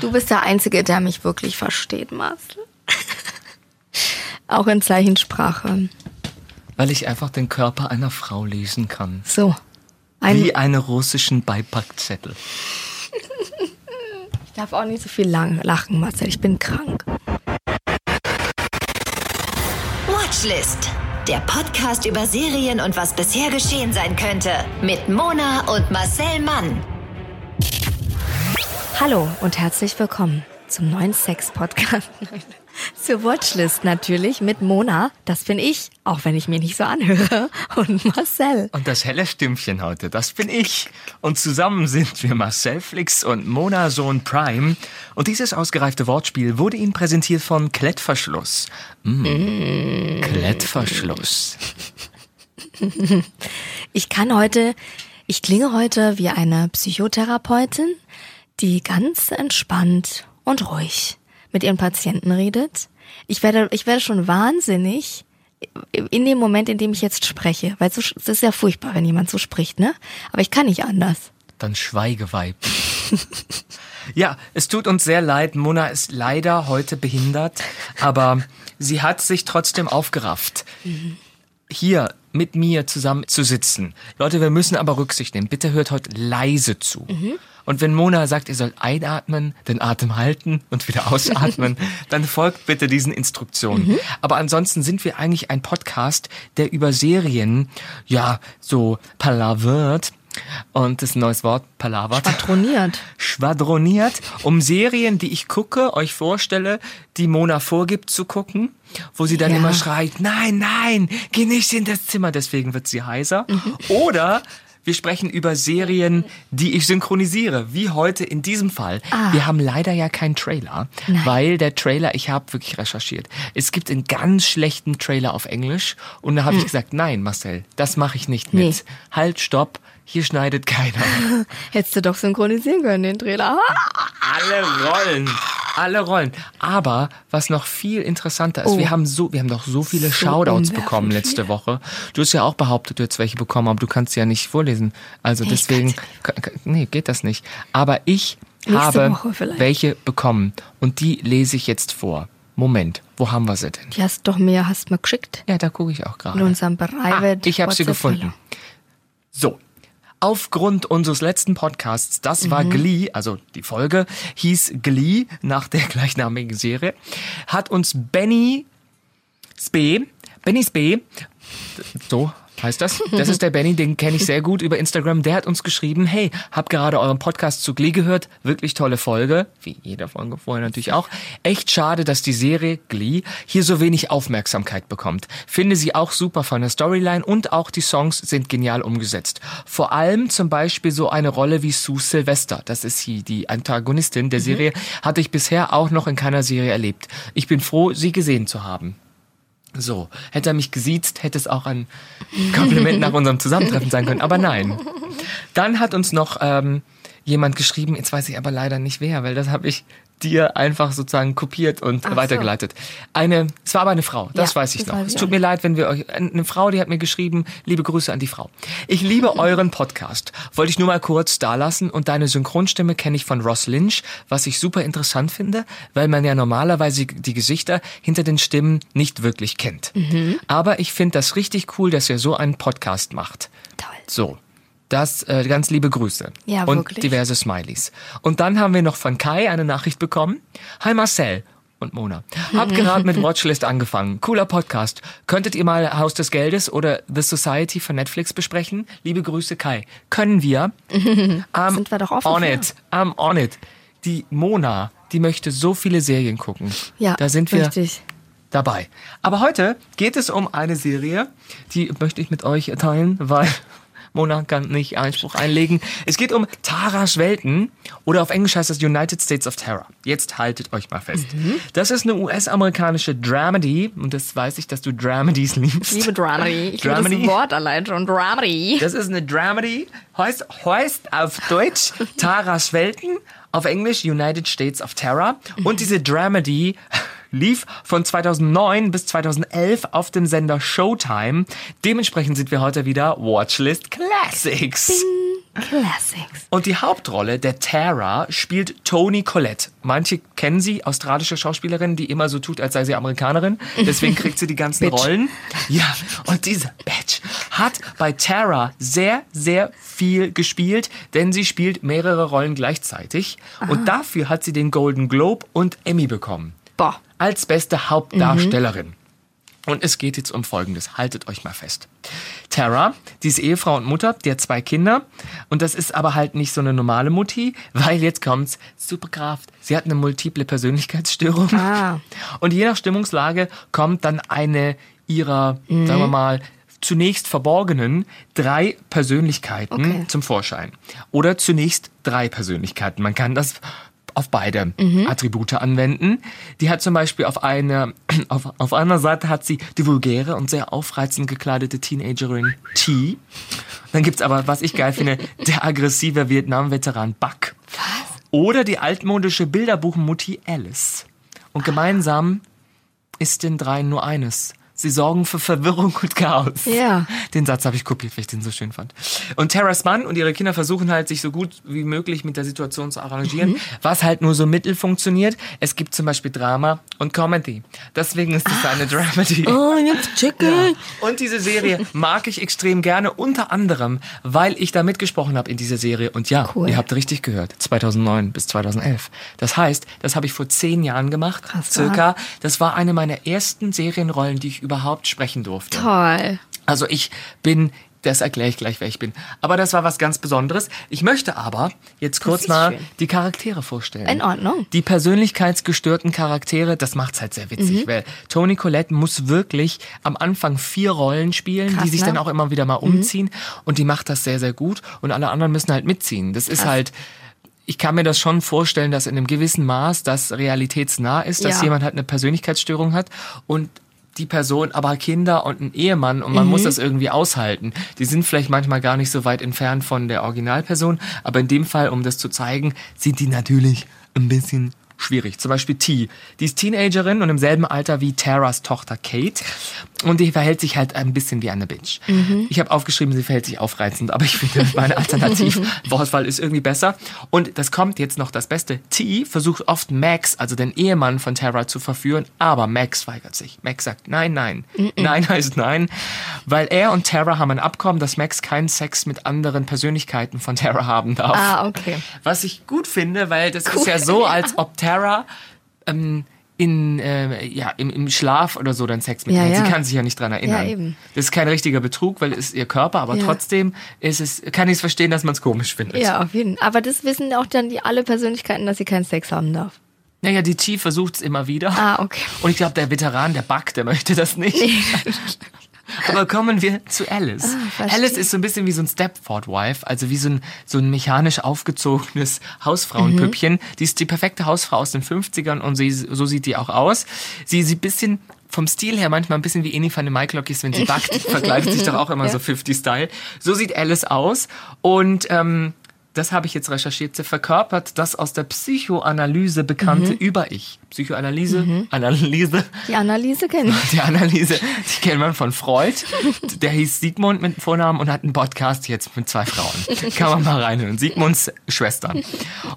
Du bist der Einzige, der mich wirklich versteht, Marcel. Auch in Zeichensprache. Weil ich einfach den Körper einer Frau lesen kann. So. Ein Wie einen russischen Beipackzettel. ich darf auch nicht so viel lang lachen, Marcel. Ich bin krank. Watchlist. Der Podcast über Serien und was bisher geschehen sein könnte. Mit Mona und Marcel Mann. Hallo und herzlich willkommen zum neuen Sex-Podcast. Zur Watchlist natürlich mit Mona, das bin ich, auch wenn ich mir nicht so anhöre, und Marcel. Und das helle Stimmchen heute, das bin ich. Und zusammen sind wir Marcel Flix und Mona Sohn Prime. Und dieses ausgereifte Wortspiel wurde Ihnen präsentiert von Klettverschluss. Mm. Mm. Klettverschluss. Ich kann heute, ich klinge heute wie eine Psychotherapeutin, die ganz entspannt und ruhig mit ihren Patienten redet. Ich werde, ich werde schon wahnsinnig in dem Moment, in dem ich jetzt spreche, weil es ist ja furchtbar, wenn jemand so spricht, ne? Aber ich kann nicht anders. Dann schweige, Weib. ja, es tut uns sehr leid. Mona ist leider heute behindert, aber sie hat sich trotzdem aufgerafft. Mhm. Hier mit mir zusammen zu sitzen. Leute, wir müssen aber Rücksicht nehmen. Bitte hört heute leise zu. Mhm. Und wenn Mona sagt, ihr sollt einatmen, den Atem halten und wieder ausatmen, dann folgt bitte diesen Instruktionen. Mhm. Aber ansonsten sind wir eigentlich ein Podcast, der über Serien, ja, so palavert, und das ist ein neues Wort, palavert. Schwadroniert. Schwadroniert, um Serien, die ich gucke, euch vorstelle, die Mona vorgibt zu gucken, wo sie dann ja. immer schreit, nein, nein, geh nicht in das Zimmer, deswegen wird sie heiser. Mhm. Oder wir sprechen über Serien, die ich synchronisiere, wie heute in diesem Fall. Ah. Wir haben leider ja keinen Trailer, Nein. weil der Trailer, ich habe wirklich recherchiert, es gibt einen ganz schlechten Trailer auf Englisch und da habe hm. ich gesagt, nein, Marcel, das mache ich nicht mit. Nee. Halt, stopp, hier schneidet keiner. Hättest du doch synchronisieren können, den Trailer. Alle Rollen alle Rollen. Aber was noch viel interessanter ist, oh. wir haben so, wir haben doch so viele so Shoutouts bekommen letzte viel. Woche. Du hast ja auch behauptet, du hättest welche bekommen, aber du kannst sie ja nicht vorlesen. Also nee, deswegen, nee, geht das nicht. Aber ich Nächste habe welche bekommen und die lese ich jetzt vor. Moment, wo haben wir sie denn? Die hast doch mehr, hast mir geschickt. Ja, da gucke ich auch gerade. In unserem Private. Ah, ich habe sie gefunden. So, aufgrund unseres letzten Podcasts, das war mhm. Glee, also die Folge hieß Glee nach der gleichnamigen Serie, hat uns Benny Spee, Benny Spee, so heißt das. Das ist der Benny, den kenne ich sehr gut über Instagram. Der hat uns geschrieben, hey, hab gerade euren Podcast zu Glee gehört. Wirklich tolle Folge. Wie jeder Folge vorher natürlich auch. Echt schade, dass die Serie Glee hier so wenig Aufmerksamkeit bekommt. Finde sie auch super von der Storyline und auch die Songs sind genial umgesetzt. Vor allem zum Beispiel so eine Rolle wie Sue Sylvester. Das ist hier die Antagonistin der mhm. Serie. Hatte ich bisher auch noch in keiner Serie erlebt. Ich bin froh, sie gesehen zu haben. So, hätte er mich gesiezt, hätte es auch ein Kompliment nach unserem Zusammentreffen sein können. Aber nein. Dann hat uns noch ähm, jemand geschrieben, jetzt weiß ich aber leider nicht wer, weil das habe ich dir einfach sozusagen kopiert und Ach weitergeleitet. So. Eine, es war aber eine Frau, das ja, weiß ich das noch. Weiß es tut mir leid, wenn wir euch, eine Frau, die hat mir geschrieben, liebe Grüße an die Frau. Ich liebe euren Podcast. Wollte ich nur mal kurz da lassen und deine Synchronstimme kenne ich von Ross Lynch, was ich super interessant finde, weil man ja normalerweise die Gesichter hinter den Stimmen nicht wirklich kennt. Mhm. Aber ich finde das richtig cool, dass ihr so einen Podcast macht. Toll. So. Das äh, ganz liebe Grüße. Ja, und wirklich. diverse Smileys. Und dann haben wir noch von Kai eine Nachricht bekommen. Hi Marcel und Mona. Hab gerade mit Watchlist angefangen. Cooler Podcast. Könntet ihr mal Haus des Geldes oder The Society von Netflix besprechen? Liebe Grüße Kai. Können wir? um, Sind wir doch offen On für. it. I'm on it. Die Mona, die möchte so viele Serien gucken. Ja, da sind wir richtig. dabei. Aber heute geht es um eine Serie, die möchte ich mit euch teilen, weil Mona kann nicht Einspruch einlegen. Es geht um Taras Welten oder auf Englisch heißt das United States of Terror. Jetzt haltet euch mal fest. Mhm. Das ist eine US-amerikanische Dramedy und das weiß ich, dass du Dramedies liebst. Ich liebe Dramedy. Ich Dramedy. liebe das Wort allein schon. Dramedy. Das ist eine Dramedy. Heißt, heißt auf Deutsch Taras Welten, auf Englisch United States of Terror. Und diese Dramedy lief von 2009 bis 2011 auf dem Sender Showtime. Dementsprechend sind wir heute wieder Watchlist Classics. Classics. Und die Hauptrolle der Tara spielt Toni Collette. Manche kennen sie, australische Schauspielerin, die immer so tut, als sei sie Amerikanerin. Deswegen kriegt sie die ganzen. Rollen. Ja, und diese Bitch hat bei Tara sehr, sehr viel gespielt, denn sie spielt mehrere Rollen gleichzeitig. Und dafür hat sie den Golden Globe und Emmy bekommen. Boah. Als beste Hauptdarstellerin. Und es geht jetzt um Folgendes. Haltet euch mal fest. Tara, die ist Ehefrau und Mutter, die hat zwei Kinder. Und das ist aber halt nicht so eine normale Mutti, weil jetzt kommt's, Superkraft. Sie hat eine multiple Persönlichkeitsstörung. Ah. Und je nach Stimmungslage kommt dann eine ihrer, sagen wir mal, zunächst verborgenen drei Persönlichkeiten Okay. zum Vorschein. Oder zunächst drei Persönlichkeiten. Man kann das auf beide Attribute anwenden. Die hat zum Beispiel auf einer, auf, auf einer Seite hat sie die vulgäre und sehr aufreizend gekleidete Teenagerin T. Dann gibt's aber, was ich geil finde, der aggressive Vietnam-Veteran Buck. Was? Oder die altmodische Bilderbuchmutti Alice. Und gemeinsam ist den dreien nur eines. Sie sorgen für Verwirrung und Chaos. Ja. Den Satz habe ich kopiert, weil ich den so schön fand. Und Terras Mann und ihre Kinder versuchen halt, sich so gut wie möglich mit der Situation zu arrangieren, Mhm. was halt nur so mittel funktioniert. Es gibt zum Beispiel Drama und Comedy. Deswegen ist es eine Dramedy. Oh, jetzt Chicken. Und diese Serie mag ich extrem gerne, unter anderem, weil ich da mitgesprochen habe in dieser Serie. Und ja, Cool. ihr habt richtig gehört, 2009 bis 2011. Das heißt, das habe ich vor zehn Jahren gemacht, Krass, circa. Das war eine meiner ersten Serienrollen, die ich überhaupt sprechen durfte. Toll. Also ich bin, das erkläre ich gleich, wer ich bin. Aber das war was ganz Besonderes. Ich möchte aber jetzt kurz mal schön. die Charaktere vorstellen. In Ordnung. Die persönlichkeitsgestörten Charaktere, das macht's halt sehr witzig, Mhm. weil Toni Collette muss wirklich am Anfang vier Rollen spielen, Krass, die sich ne? dann auch immer wieder mal umziehen und die macht das sehr, sehr gut und alle anderen müssen halt mitziehen. Das ist halt, ich kann mir das schon vorstellen, dass in einem gewissen Maß das realitätsnah ist, dass Ja. jemand halt eine Persönlichkeitsstörung hat und die Person aber Kinder und ein Ehemann und man Mhm. muss das irgendwie aushalten. Die sind vielleicht manchmal gar nicht so weit entfernt von der Originalperson, aber in dem Fall, um das zu zeigen, sind die natürlich ein bisschen schwierig. Zum Beispiel T. Die ist Teenagerin und im selben Alter wie Taras Tochter Kate. Und die verhält sich halt ein bisschen wie eine Bitch. Ich habe aufgeschrieben, sie verhält sich aufreizend, aber ich finde, meine Alternativwortwahl ist irgendwie besser. Und das kommt jetzt noch das Beste. T versucht oft Max, also den Ehemann von Tara, zu verführen, aber Max weigert sich. Max sagt nein, nein. Nein heißt nein, weil er und Tara haben ein Abkommen, dass Max keinen Sex mit anderen Persönlichkeiten von Tara haben darf. Ah, okay. Was ich gut finde, weil das ist ja so, als ob Tara ähm, in, äh, ja, im, im Schlaf oder so dann Sex mit Ja, ihr hat. ja. Sie kann sich ja nicht dran erinnern. Ja, eben. Das ist kein richtiger Betrug, weil es ist ihr Körper, aber Ja. trotzdem ist es, kann ich es verstehen, dass man es komisch findet. Ja, auf jeden Fall. Aber das wissen auch dann die alle Persönlichkeiten, dass sie keinen Sex haben darf. Naja, die T versucht es immer wieder. Ah, okay. Und ich glaube, der Veteran, der Buck, der möchte das nicht. Aber kommen wir zu Alice. Ah. Alice ist so ein bisschen wie so ein Stepford-Wife, also wie so ein, so ein mechanisch aufgezogenes Hausfrauenpüppchen. Mhm. Die ist die perfekte Hausfrau aus den 50ern und sie, so sieht die auch aus. Sie sieht ein bisschen vom Stil her manchmal ein bisschen wie Eni van de Maiklokjes, wenn sie backt. Die verkleidet sich doch auch immer Ja. so 50-Style. So sieht Alice aus. Und ähm, das habe ich jetzt recherchiert. Sie verkörpert das aus der Psychoanalyse bekannte Mhm. Über-Ich. Psychoanalyse, Analyse, Die Annaliese kennen. die Analyse, die kennt man von Freud. Der hieß Sigmund mit Vornamen und hat einen Podcast jetzt mit zwei Frauen. Kann man mal reinhören. Sigmunds Schwestern.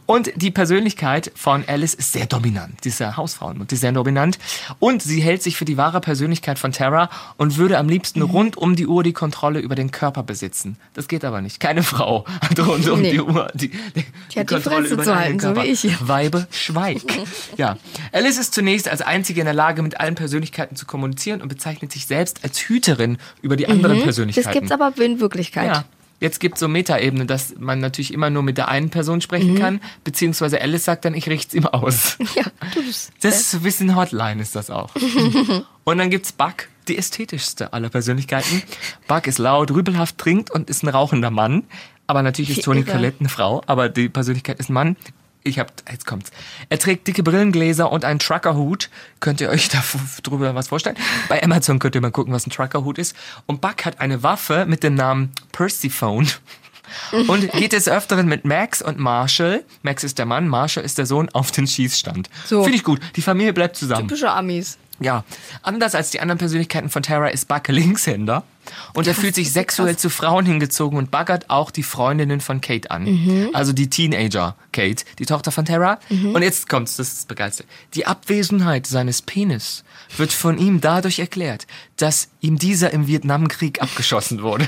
Und die Persönlichkeit von Alice ist sehr dominant. Die ist ja Hausfrauen und die ist sehr dominant. Und sie hält sich für die wahre Persönlichkeit von Tara und würde am liebsten rund um die Uhr die Kontrolle über den Körper besitzen. Das geht aber nicht. Keine Frau hat rund um Nee. die Uhr die, die, hat die Fresse den zu eigenen halten, so Körper. wie ich. Weibe, schweig. Ja. Alice ist zunächst als einzige in der Lage, mit allen Persönlichkeiten zu kommunizieren und bezeichnet sich selbst als Hüterin über die anderen Persönlichkeiten. Das gibt's aber in Wirklichkeit. Ja. Jetzt gibt's so Metaebene, dass man natürlich immer nur mit der einen Person sprechen kann, beziehungsweise Alice sagt dann, ich richt's ihm aus. Ja, du bist. Das ist so ein bisschen Hotline, ist das auch. und dann gibt's Buck, die ästhetischste aller Persönlichkeiten. Buck ist laut, rübelhaft, trinkt und ist ein rauchender Mann. Aber natürlich ist Toni irre. Collette eine Frau, aber die Persönlichkeit ist ein Mann. Ich hab, jetzt kommt's. Er trägt dicke Brillengläser und einen Truckerhut. Könnt ihr euch da f- drüber was vorstellen? Bei Amazon könnt ihr mal gucken, was ein Truckerhut ist. Und Buck hat eine Waffe mit dem Namen Persephone. Und geht des Öfteren mit Max und Marshall, Max ist der Mann, Marshall ist der Sohn, auf den Schießstand. So. Finde ich gut. Die Familie bleibt zusammen. Typische Amis. Ja, anders als die anderen Persönlichkeiten von Tara ist Buck Linkshänder und er fühlt sich sexuell zu Frauen hingezogen und baggert auch die Freundinnen von Kate an. Mhm. Also die Teenager Kate, die Tochter von Tara. Und jetzt kommt's, das ist das Begeisterte. Die Abwesenheit seines Penis wird von ihm dadurch erklärt, dass ihm dieser im Vietnamkrieg abgeschossen wurde.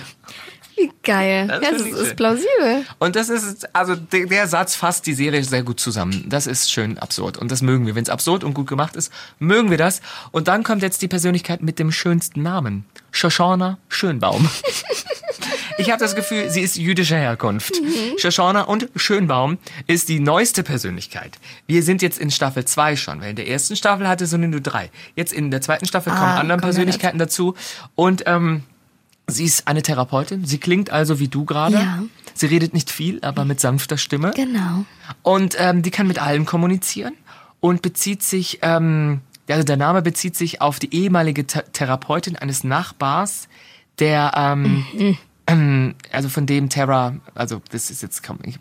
Wie geil. Das ja, das ist schön. plausibel. Und das ist, also der, der Satz fasst die Serie sehr gut zusammen. Das ist schön absurd. Und das mögen wir. Wenn es absurd und gut gemacht ist, mögen wir das. Und dann kommt jetzt die Persönlichkeit mit dem schönsten Namen. Shoshana Schönbaum. Ich habe das Gefühl, sie ist jüdischer Herkunft. Shoshana und Schönbaum ist die neueste Persönlichkeit. Wir sind jetzt in Staffel 2 schon, weil in der ersten Staffel hatte sie nur drei. Jetzt in der zweiten Staffel kommen Ah, andere kommen ja Persönlichkeiten dazu. Und ähm, sie ist eine Therapeutin. Sie klingt also wie du gerade. Ja. Sie redet nicht viel, aber mit sanfter Stimme. Genau. Und ähm, die kann mit allen kommunizieren und bezieht sich, ähm, also der Name bezieht sich auf die ehemalige Th Therapeutin eines Nachbars, der, ähm, ähm, also von dem Terra, also das ist jetzt kaum nicht.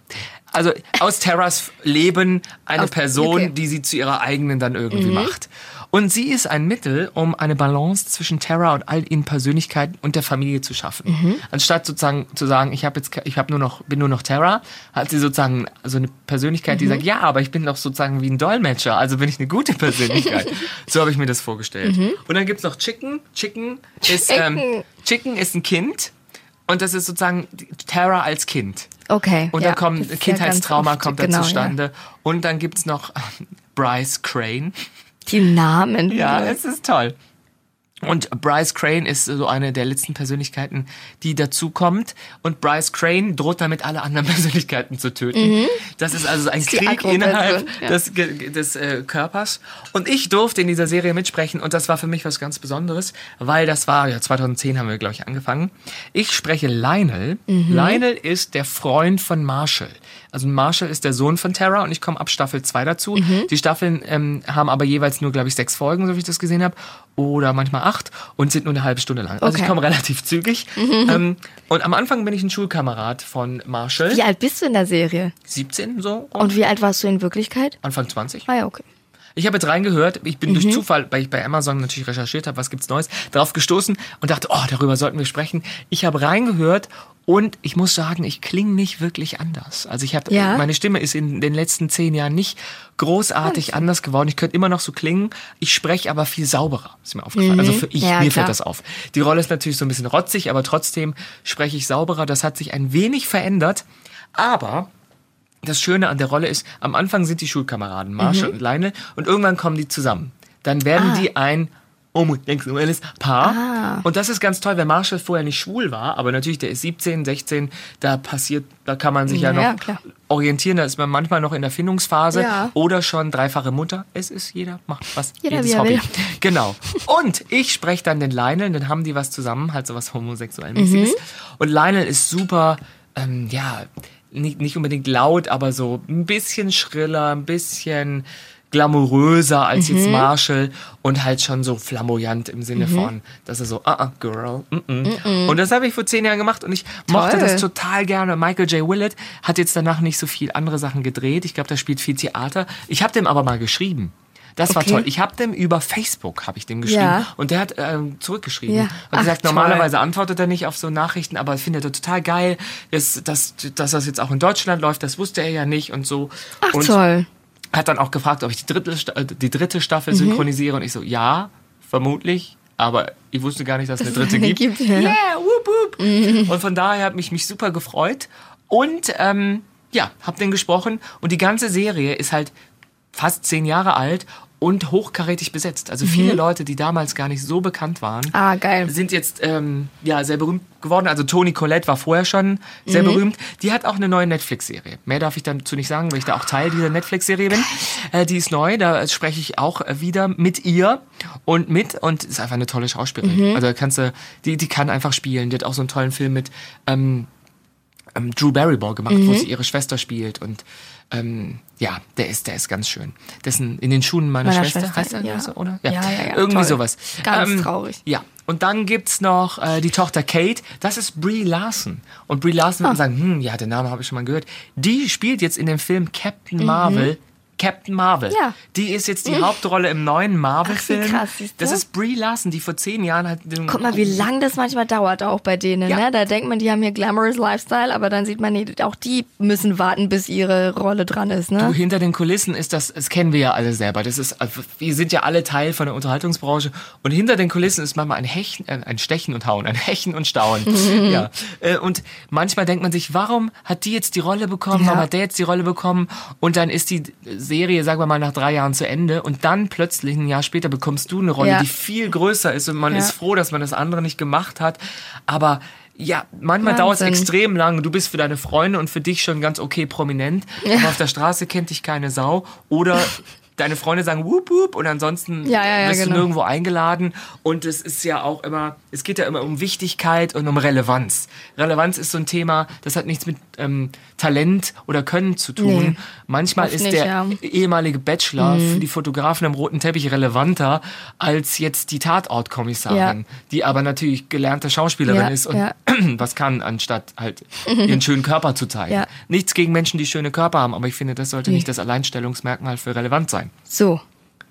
Also aus Terras Leben eine Aus- Person, okay. die sie zu ihrer eigenen dann irgendwie macht. Und sie ist ein Mittel, um eine Balance zwischen Terra und all ihren Persönlichkeiten und der Familie zu schaffen. Anstatt sozusagen zu sagen, ich habe jetzt, ich habe nur noch, bin nur noch Terra, hat sie sozusagen so eine Persönlichkeit, die sagt, ja, aber ich bin doch sozusagen wie ein Dolmetscher, also bin ich eine gute Persönlichkeit. so habe ich mir das vorgestellt. Und dann gibt's noch Chicken. Chicken ist, ähm, Chicken. Ist ein Kind. Und das ist sozusagen Terra als Kind. Okay. Und ja, dann kommt ja Kindheitstrauma kommt da genau, zustande. Und dann gibt's noch ähm, Bryce Crane. Die Namen. Ja, es ist toll. Und Bryce Crane ist so eine der letzten Persönlichkeiten, die dazukommt. Und Bryce Crane droht damit, alle anderen Persönlichkeiten zu töten. Das ist also ein Mhm. die Krieg innerhalb ja. des, des äh, Körpers. Und ich durfte in dieser Serie mitsprechen. Und das war für mich was ganz Besonderes, weil das war, ja, 2010 haben wir, glaube ich, angefangen. Ich spreche Lionel. Mhm. Lionel ist der Freund von Marshall. Also Marshall ist der Sohn von Terra und ich komme ab Staffel 2 dazu. Mhm. Die Staffeln ähm, haben aber jeweils nur, glaube ich, sechs Folgen, so wie ich das gesehen habe. Oder manchmal acht und sind nur eine halbe Stunde lang. Also ich Okay. komme relativ zügig. Ähm, und am Anfang bin ich ein Schulkamerad von Marshall. Wie alt bist du in der Serie? 17 so. Und wie alt warst du in Wirklichkeit? Anfang 20. Ah ja, okay. Ich habe jetzt reingehört, ich bin Mhm. durch Zufall, weil ich bei Amazon natürlich recherchiert habe, was gibt's Neues, darauf gestoßen und dachte, oh, darüber sollten wir sprechen. Ich habe reingehört und ich muss sagen, ich klinge nicht wirklich anders. Also ich habe, Ja? meine Stimme ist in den letzten zehn Jahren nicht großartig anders geworden. Ich könnte immer noch so klingen, ich spreche aber viel sauberer, ist mir aufgefallen. Also für ich, Mhm. Ja, mir klar. fällt das auf. Die Rolle ist natürlich so ein bisschen rotzig, aber trotzdem spreche ich sauberer. Das hat sich ein wenig verändert, aber das Schöne an der Rolle ist, am Anfang sind die Schulkameraden Marshall und Lionel und irgendwann kommen die zusammen. Dann werden Mhm. Ah. die ein homosexuelles Paar. Und das ist ganz toll, weil Marshall vorher nicht schwul war, aber natürlich, der ist 17, 16, da passiert, da kann man sich ja, Ja, noch klar. orientieren, da ist man manchmal noch in der Findungsphase Ja. oder schon dreifache Mutter. Es ist jeder macht was, Jeder, jedes wie er Hobby. will. Genau. Und ich spreche dann den Lionel, dann haben die was zusammen, halt so was homosexuell-mäßiges. Mhm. Und Lionel ist super, ähm, ja, nicht, nicht unbedingt laut, aber so ein bisschen schriller, ein bisschen glamouröser als jetzt Mhm. Marshall und halt schon so flamboyant im Sinne von, dass er so, ah, ah, girl, mm -mm. Und das habe ich vor zehn Jahren gemacht und ich mochte Toll. das total gerne. Michael J. Willett hat jetzt danach nicht so viel andere Sachen gedreht. Ich glaube, der spielt viel Theater. Ich habe dem aber mal geschrieben. Das war Okay. toll. Ich habe dem über Facebook habe ich dem geschrieben Ja. und der hat ähm, zurückgeschrieben Ja. und Ach, gesagt, toll. normalerweise antwortet er nicht auf so Nachrichten, aber findet er total geil, dass, dass, dass das jetzt auch in Deutschland läuft. Das wusste er ja nicht und so. Ach und toll. Hat dann auch gefragt, ob ich die dritte, äh, die dritte Mhm. Staffel synchronisiere und ich so, ja, vermutlich, aber ich wusste gar nicht, dass es eine dritte gibt. gibt, ja. Mhm. Yeah, whoop, whoop. Und von daher hat mich mich super gefreut und ähm, ja, hab den gesprochen und die ganze Serie ist halt fast zehn Jahre alt und hochkarätig besetzt. Also viele Leute, die damals gar nicht so bekannt waren, Mhm. Ah, geil. sind jetzt ähm, ja sehr berühmt geworden. Also Toni Collette war vorher schon sehr berühmt. Die hat auch eine neue Netflix-Serie. Mehr darf ich dazu nicht sagen, weil ich da auch Teil dieser Netflix-Serie bin. Äh, die ist neu, da spreche ich auch wieder mit ihr und mit und ist einfach eine tolle Schauspielerin. Also da kannst du, die, die kann einfach spielen. Die hat auch so einen tollen Film mit ähm, ähm, Drew Barrymore gemacht, wo sie ihre Schwester spielt und ähm, ja, der ist, der ist ganz schön. Dessen in den Schuhen meiner, Meiner Schwester, Schwester, heißt er ja. so, oder? Ja, ja, ja, Irgendwie toll. sowas. Ganz traurig. Ja, und dann gibt's noch äh, die Tochter Kate, das ist Brie Larson. Und Brie Larson, Ah. wird man sagen, hm, ja, den Namen habe ich schon mal gehört. Die spielt jetzt in dem Film Mhm. Captain Marvel Captain Marvel. Ja. Die ist jetzt die Hauptrolle im neuen Marvel-Film. Du? das ist Brie Larson, die vor zehn Jahren hat. Guck mal, wie lang das manchmal dauert auch bei denen. Ja. Ne? Da denkt man, die haben hier glamorous Lifestyle, aber dann sieht man, nee, auch die müssen warten, bis ihre Rolle dran ist. Ne? Hinter den Kulissen ist das, das kennen wir ja alle selber. Das ist, also, wir sind ja alle Teil von der Unterhaltungsbranche und hinter den Kulissen ist manchmal ein Hechen, äh, ein Stechen und Hauen, ein Hechen und Stauen. ja. Äh, Und manchmal denkt man sich, warum hat die jetzt die Rolle bekommen, Ja. warum hat der jetzt die Rolle bekommen? Und dann ist die Serie, sagen wir mal, nach drei Jahren zu Ende und dann plötzlich ein Jahr später bekommst du eine Rolle, Ja. die viel größer ist und man Ja. ist froh, dass man das andere nicht gemacht hat. Aber ja, manchmal dauert es extrem lang. Du bist für deine Freunde und für dich schon ganz okay prominent, aber auf der Straße kennt dich keine Sau. Oder deine Freunde sagen wup wup und ansonsten Ja, ja, ja, du genau. nirgendwo eingeladen. Und es ist ja auch immer, es geht ja immer um Wichtigkeit und um Relevanz. Relevanz ist so ein Thema, das hat nichts mit ähm, Talent oder Können zu tun. Nee, Manchmal ist nicht, der. Mhm. ehemalige Bachelor für die Fotografen am roten Teppich relevanter als jetzt die Tatortkommissarin, die aber natürlich gelernte Schauspielerin ist und was kann, anstatt halt ihren schönen Körper zu zeigen. Ja. Nichts gegen Menschen, die schöne Körper haben, aber ich finde, das sollte Nee. nicht das Alleinstellungsmerkmal für relevant sein. So.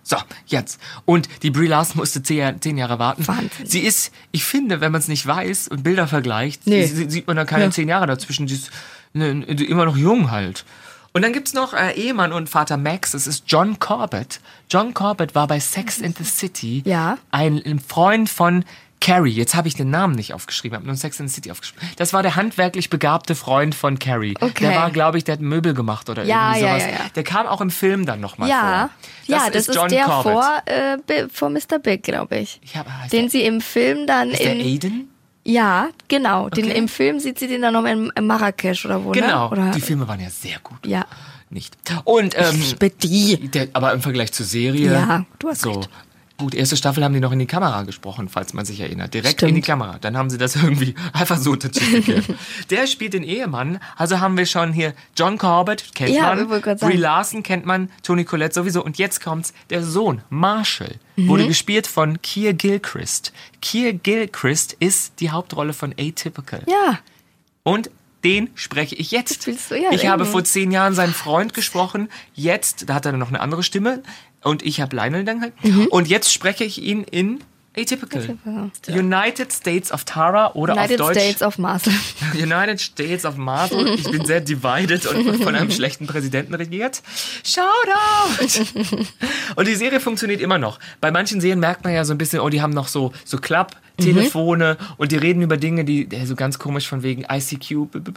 So, jetzt. Und die Brie Larson musste zehn, Jahre warten. Wahnsinn. Sie ist, ich finde, wenn man es nicht weiß und Bilder vergleicht, Nee. sie- sieht man da keine Ja. zehn Jahre dazwischen. Sie ist ne, immer noch jung halt. Und dann gibt's noch äh, Ehemann und Vater Max, das ist John Corbett. John Corbett war bei Sex in the City Ja. ein, ein Freund von Carrie. Jetzt habe ich den Namen nicht aufgeschrieben, habe nur Sex in the City aufgeschrieben. Das war der handwerklich begabte Freund von Carrie. Okay. Der war, glaube ich, der hat Möbel gemacht oder Ja, irgendwie sowas. ja, ja. Der kam auch im Film dann nochmal Ja, vor. ja, das ist, der Corbett. vor, äh, vor Mr. Big, glaube ich. Ich hab, Den der, sie im Film dann ist der in. Aiden? Ja, genau. Den Okay. im Film sieht sie den dann noch in, in Marrakesch oder wo, Genau. ne? Oder, die Filme waren ja sehr gut. Ja. Nicht. Und ähm, Liebe die. der, aber im Vergleich zur Serie. Ja, du hast so. recht. Gut, erste Staffel haben die noch in die Kamera gesprochen, falls man sich erinnert. Direkt Stimmt. in die Kamera. Dann haben sie das irgendwie einfach so untertitelt. Der spielt den Ehemann. Also haben wir schon hier John Corbett, kennt Ja, man. Brie Larson kennt man. Tony Collette sowieso. Und jetzt kommt's. Der Sohn, Marshall, Mhm. wurde gespielt von Keir Gilchrist. Keir Gilchrist ist die Hauptrolle von Atypical. Ja. Und den spreche ich jetzt. Du? Ja, ich habe eben. vor zehn Jahren seinen Freund gesprochen. Jetzt, da hat er noch eine andere Stimme. Und ich habe Lionel dann halt. Mhm. Und jetzt spreche ich ihn in Atypical. United States of Tara oder United auf Deutsch States of Marcel. United States of Marvel. Ich bin sehr divided und von einem schlechten Präsidenten regiert. Shoutout! Und die Serie funktioniert immer noch. Bei manchen Serien merkt man ja so ein bisschen, oh, die haben noch so, so Klapp-Telefone und die reden über Dinge, die so ganz komisch von wegen ICQ.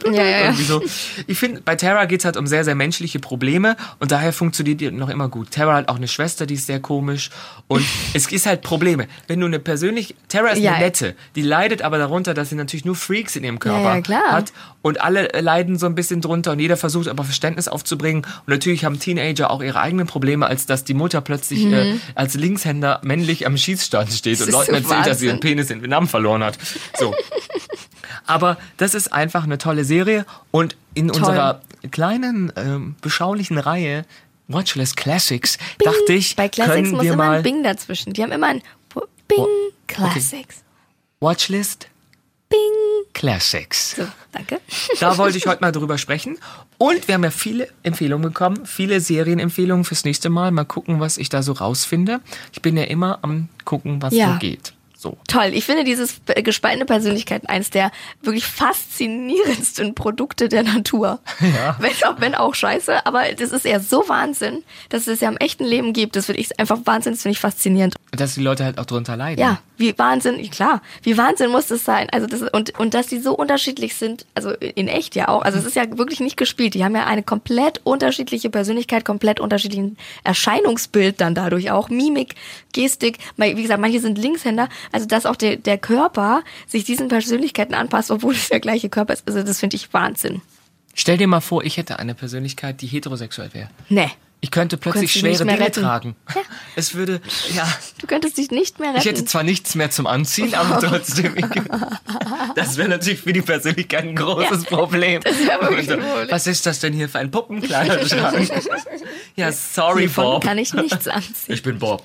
Ja, ja, ja. irgendwie so. Ich finde, bei Terra geht's halt um sehr, sehr menschliche Probleme und daher funktioniert die noch immer gut. Terra hat auch eine Schwester, die ist sehr komisch und es ist halt Probleme. Wenn du eine persönlich, Terra ist eine nette, die leidet aber darunter, dass sie natürlich nur Freaks in ihrem Körper ja, klar. hat und alle leiden so ein bisschen drunter und jeder versucht aber Verständnis aufzubringen und natürlich haben Teenager auch ihre eigenen Probleme, als dass die Mutter plötzlich äh, als Linkshänder männlich am Schießstand steht und Mhm. ist Leuten so erzählt, dass sie ihren Wahnsinn. Penis in Vietnam verloren hat. So. aber das ist einfach eine tolle Serie und in unserer kleinen ähm, beschaulichen Reihe Watchlist Classics dachte ich, Bei Classics können muss wir immer mal ein Bing dazwischen. Die haben immer ein Bing Oh, Classics. Watchlist Bing. Classics. So, danke. Da wollte ich heute mal drüber sprechen. Und wir haben ja viele Empfehlungen bekommen, viele Serienempfehlungen fürs nächste Mal. Mal gucken, was ich da so rausfinde. Ich bin ja immer am gucken, was Ja. so geht. So. Toll. Ich finde dieses gespaltene Persönlichkeiten eines der wirklich faszinierendsten Produkte der Natur. Ja. Wenn auch, wenn auch scheiße, aber das ist ja so Wahnsinn, dass es ja im echten Leben gibt. Das finde ich einfach Wahnsinn, das finde ich faszinierend. Dass die Leute halt auch drunter leiden. Ja, wie Wahnsinn, klar, wie Wahnsinn muss das sein. Also das und und dass die so unterschiedlich sind, also in echt ja auch. Also es ist ja wirklich nicht gespielt. Die haben ja eine komplett unterschiedliche Persönlichkeit, komplett unterschiedlichen Erscheinungsbild dann dadurch auch Mimik, Gestik. Wie gesagt, manche sind Linkshänder. Also dass auch der der Körper sich diesen Persönlichkeiten anpasst, obwohl es der gleiche Körper ist. Also das finde ich Wahnsinn. Stell dir mal vor, ich hätte eine Persönlichkeit, die heterosexuell wäre. Nee, Ich könnte plötzlich schwere Dinge retten. tragen. Es würde, ja, du könntest dich nicht mehr retten. ich hätte zwar nichts mehr zum Anziehen, aber trotzdem. Das wäre natürlich für die Persönlichkeit ein großes Problem. das wirklich ein Problem. Was ist das denn hier für ein Puppenkleiderschrank? ja, sorry, Hiervon Bob. kann ich nichts anziehen. Ich bin Bob.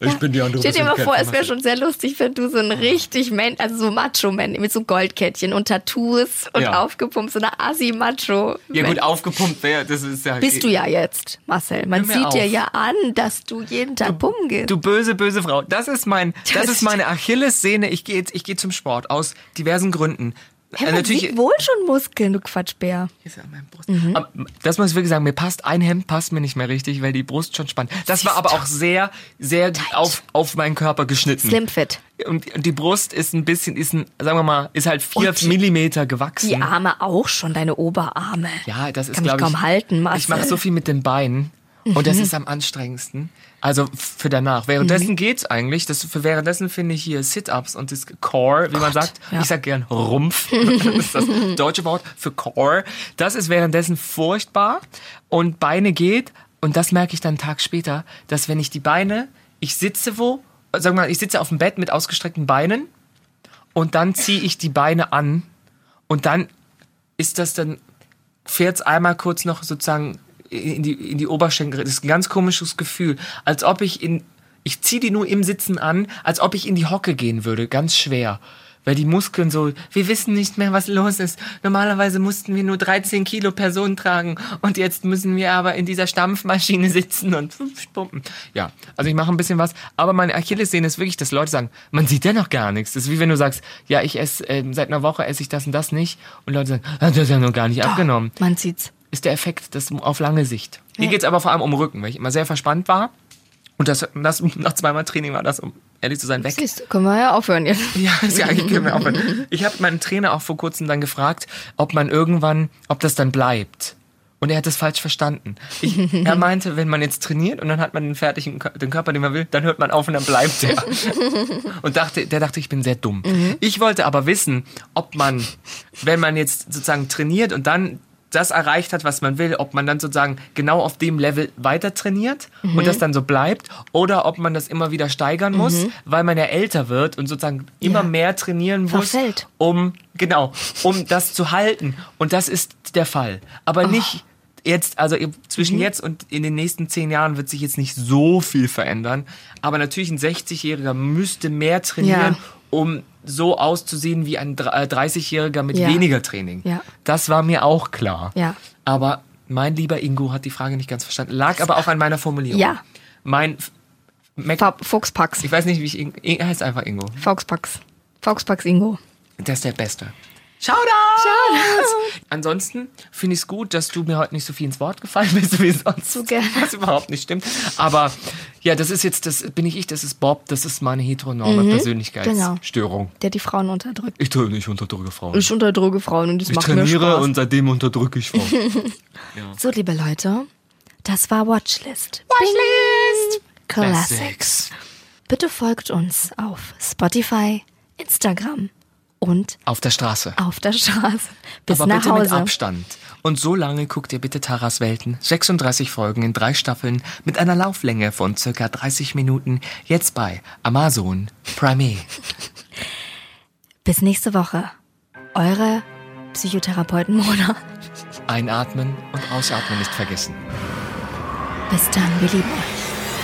Ich bin die andere Stell dir mal vor, es wäre schon sehr lustig, wenn du so ein richtig Man, also so Macho-Man mit so Goldkettchen und Tattoos und Ja. aufgepumpt, so eine Assi-Macho. Ja gut, aufgepumpt wäre, das ist ja... Bist du ja jetzt, Marcel. Man sieht dir auf. ja an, dass du jeden Tag pumpen gehst. Du böse, böse Frau. Das ist mein, das Das ist meine Achillessehne. Ich gehe jetzt, ich gehe zum Sport aus diversen Gründen. Hey, Äh, man sieht wohl schon Muskeln, du Quatschbär. Hier ist ja meine Brust. Aber das muss ich wirklich sagen, mir passt ein Hemd passt mir nicht mehr richtig, weil die Brust schon spannt. Das war aber auch sehr, sehr auf, auf meinen Körper geschnitten. Slimfit. Und, und die Brust ist ein bisschen, ist ein, sagen wir mal, ist halt vier Und Millimeter gewachsen. Die Arme auch schon, deine Oberarme. Ja, das ist Kann mich glaube ich. kaum halten, Marcel. Ich mache so viel mit den Beinen und das ist am anstrengendsten. Also für danach. Währenddessen Mhm. geht's eigentlich. Das für währenddessen finde ich hier Sit-ups und das Core, wie man sagt. ja. Ich sag gern Rumpf. das ist das deutsche Wort für Core. Das ist währenddessen furchtbar und Beine geht und das merke ich dann einen Tag später, dass wenn ich die Beine, ich sitze wo, sag mal, ich sitze auf dem Bett mit ausgestreckten Beinen und dann ziehe ich die Beine an und dann ist das dann fährt's einmal kurz noch sozusagen in die, in die Oberschenkel. Das ist ein ganz komisches Gefühl. Als ob ich in, ich ziehe die nur im Sitzen an, als ob ich in die Hocke gehen würde. Ganz schwer. Weil die Muskeln so, wir wissen nicht mehr, was los ist. Normalerweise mussten wir nur 13 Kilo Personen tragen und jetzt müssen wir aber in dieser Stampfmaschine sitzen und pumpen. Ja, also ich mache ein bisschen was, aber meine Achillessehne ist wirklich, dass Leute sagen, man sieht ja noch gar nichts. Das ist wie wenn du sagst, ja, ich esse, ähm, seit einer Woche esse ich das und das nicht und Leute sagen, ah, du hast ja noch gar nicht abgenommen Man sieht's. Ist der Effekt, das auf lange Sicht. Hier Ja. geht's aber vor allem um Rücken, weil ich immer sehr verspannt war. Und das, das nach zweimal Training war das, um ehrlich zu sein, weg. Siehst können wir ja aufhören jetzt. Ja, ja eigentlich können wir aufhören. Ich habe meinen Trainer auch vor kurzem dann gefragt, ob man irgendwann, ob das dann bleibt. Und er hat das falsch verstanden. Ich, er meinte, wenn man jetzt trainiert und dann hat man den fertigen den Körper, den man will, dann hört man auf und dann bleibt er. Und dachte, der dachte, ich bin sehr dumm. Ich wollte aber wissen, ob man, wenn man jetzt sozusagen trainiert und dann das erreicht hat, was man will, ob man dann sozusagen genau auf dem Level weiter trainiert und das dann so bleibt oder ob man das immer wieder steigern muss, weil man ja älter wird und sozusagen immer Ja. mehr trainieren muss, Verfällt. um genau, um das zu halten. Und das ist der Fall, aber nicht jetzt, also zwischen jetzt und in den nächsten zehn Jahren wird sich jetzt nicht so viel verändern, aber natürlich ein 60-Jähriger müsste mehr trainieren, Ja. um so auszusehen wie ein dr- äh, 30-Jähriger mit Ja. weniger Training. Ja. Das war mir auch klar. Aber mein lieber Ingo hat die Frage nicht ganz verstanden. Lag aber auch an meiner Formulierung. Ja. Mein Mac Fuchspax. ich weiß nicht, wie ich Ingo, er heißt einfach Ingo. Fuchspax. Fuchspax Ingo. Der ist der Beste. Shoutout! Shoutout! Ansonsten finde ich es gut, dass du mir heute nicht so viel ins Wort gefallen bist wie sonst. So gerne. Was überhaupt nicht stimmt. Aber ja, das ist jetzt, das bin nicht ich, das ist Bob, das ist meine heteronorme Genau. Persönlichkeitsstörung. Der die Frauen unterdrückt. Ich nicht unterdrücke Frauen. Ich unterdrücke Frauen und das Ich macht mir trainiere Spaß. und seitdem unterdrücke ich Frauen. So, liebe Leute, das war Watchlist. Watchlist! Classics. Classics. Bitte folgt uns auf Spotify, Instagram und Auf der Straße. auf der Straße. Bis Aber nach bitte mit Hause. Abstand. Und so lange guckt ihr bitte Taras Welten. 36 Folgen in drei Staffeln mit einer Lauflänge von circa 30 Minuten. Jetzt bei Amazon Prime. Bis nächste Woche. Eure Psychotherapeuten Mona. Einatmen und ausatmen nicht vergessen. Bis dann, wir lieben euch.